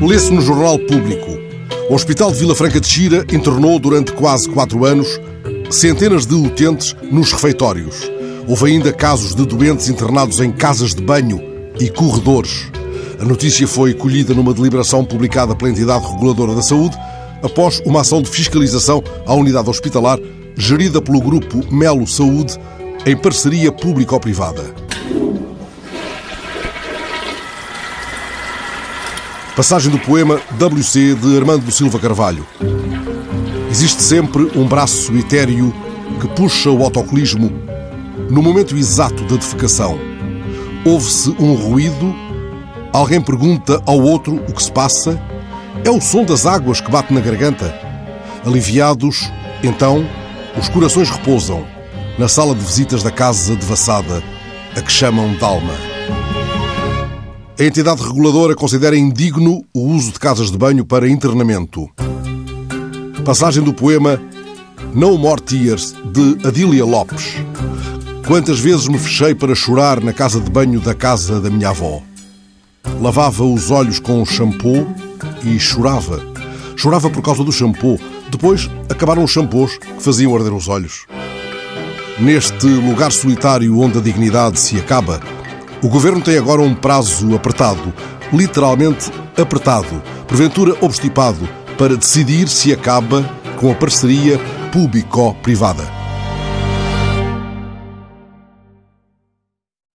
Lê-se no Jornal Público. O Hospital de Vila Franca de Xira internou durante quase quatro anos centenas de utentes nos refeitórios. Houve ainda casos de doentes internados em casas de banho e corredores. A notícia foi colhida numa deliberação publicada pela entidade reguladora da saúde após uma ação de fiscalização à unidade hospitalar gerida pelo grupo Melo Saúde em parceria público-privada. Passagem do poema WC de Armando Silva Carvalho. Existe sempre um braço etéreo que puxa o autocolismo no momento exato da defecação. Ouve-se um ruído, alguém pergunta ao outro o que se passa. É o som das águas que bate na garganta. Aliviados, então, os corações repousam na sala de visitas da casa devassada, a que chamam Dalma. A entidade reguladora considera indigno o uso de casas de banho para internamento. Passagem do poema No More Tears, de Adília Lopes. Quantas vezes me fechei para chorar na casa de banho da casa da minha avó. Lavava os olhos com o shampoo e chorava. Chorava por causa do shampoo. Depois acabaram os shampoos que faziam arder os olhos. Neste lugar solitário onde a dignidade se acaba, o governo tem agora um prazo apertado, literalmente apertado, porventura obstipado, para decidir se acaba com a parceria público-privada.